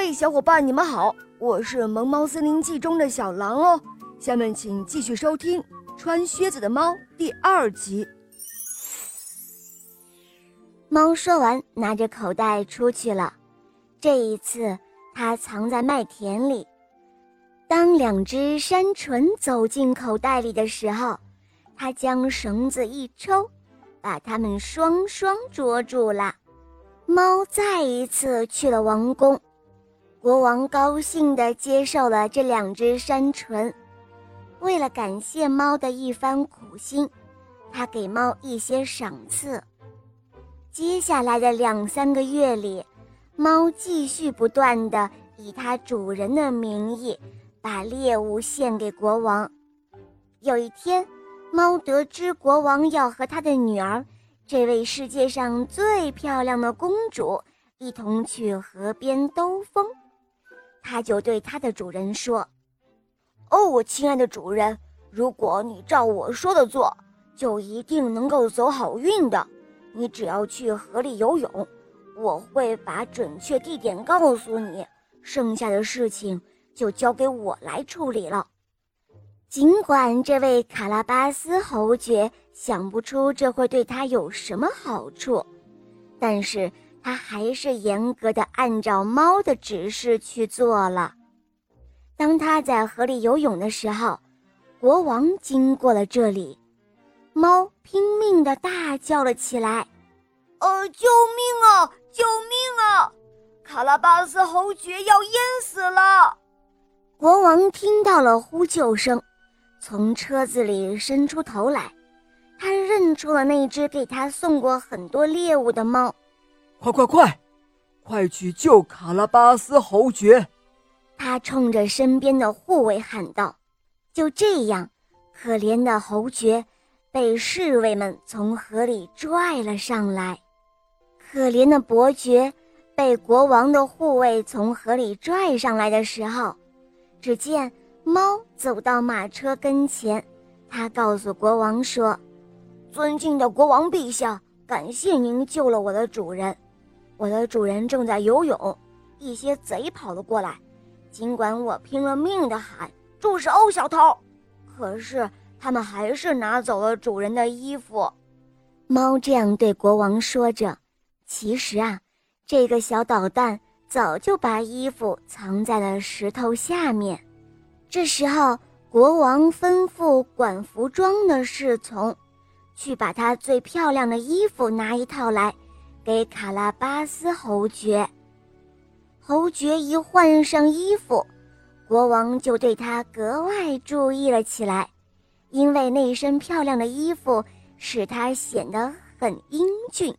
嘿，小伙伴，你们好，我是《萌猫森林记》中的小狼哦。下面请继续收听《穿靴子的猫》第二集。猫说完，拿着口袋出去了。这一次，它藏在麦田里。当两只山鹑走进口袋里的时候，它将绳子一抽，把它们双双捉住了。猫再一次去了王宫，国王高兴地接受了这两只山鹑。为了感谢猫的一番苦心，他给猫一些赏赐。接下来的两三个月里，猫继续不断地以它主人的名义把猎物献给国王。有一天，猫得知国王要和他的女儿，这位世界上最漂亮的公主一同去河边兜风，他就对他的主人说：“哦，我亲爱的主人，如果你照我说的做，就一定能够走好运的。”你只要去河里游泳，我会把准确地点告诉你，剩下的事情就交给我来处理了。尽管这位卡拉巴斯侯爵想不出这会对他有什么好处，但是他还是严格的按照猫的指示去做了。当他在河里游泳的时候，国王经过了这里。猫拼命的大叫了起来：“呃，救命啊！救命啊！卡拉巴斯侯爵要淹死了！”国王听到了呼救声，从车子里伸出头来，他认出了那只给他送过很多猎物的猫。快快快，快去救卡拉巴斯侯爵！他冲着身边的护卫喊道：“就这样，可怜的侯爵。”被侍卫们从河里拽了上来，可怜的伯爵被国王的护卫从河里拽上来的时候，只见猫走到马车跟前，他告诉国王说：“尊敬的国王陛下，感谢您救了我的主人。我的主人正在游泳，一些贼跑了过来，尽管我拼了命的喊住手，小偷，可是。”他们还是拿走了主人的衣服。猫这样对国王说着。其实啊，这个小捣蛋早就把衣服藏在了石头下面。这时候，国王吩咐管服装的侍从，去把他最漂亮的衣服拿一套来，给卡拉巴斯侯爵。侯爵一换上衣服，国王就对他格外注意了起来。因为那身漂亮的衣服使他显得很英俊。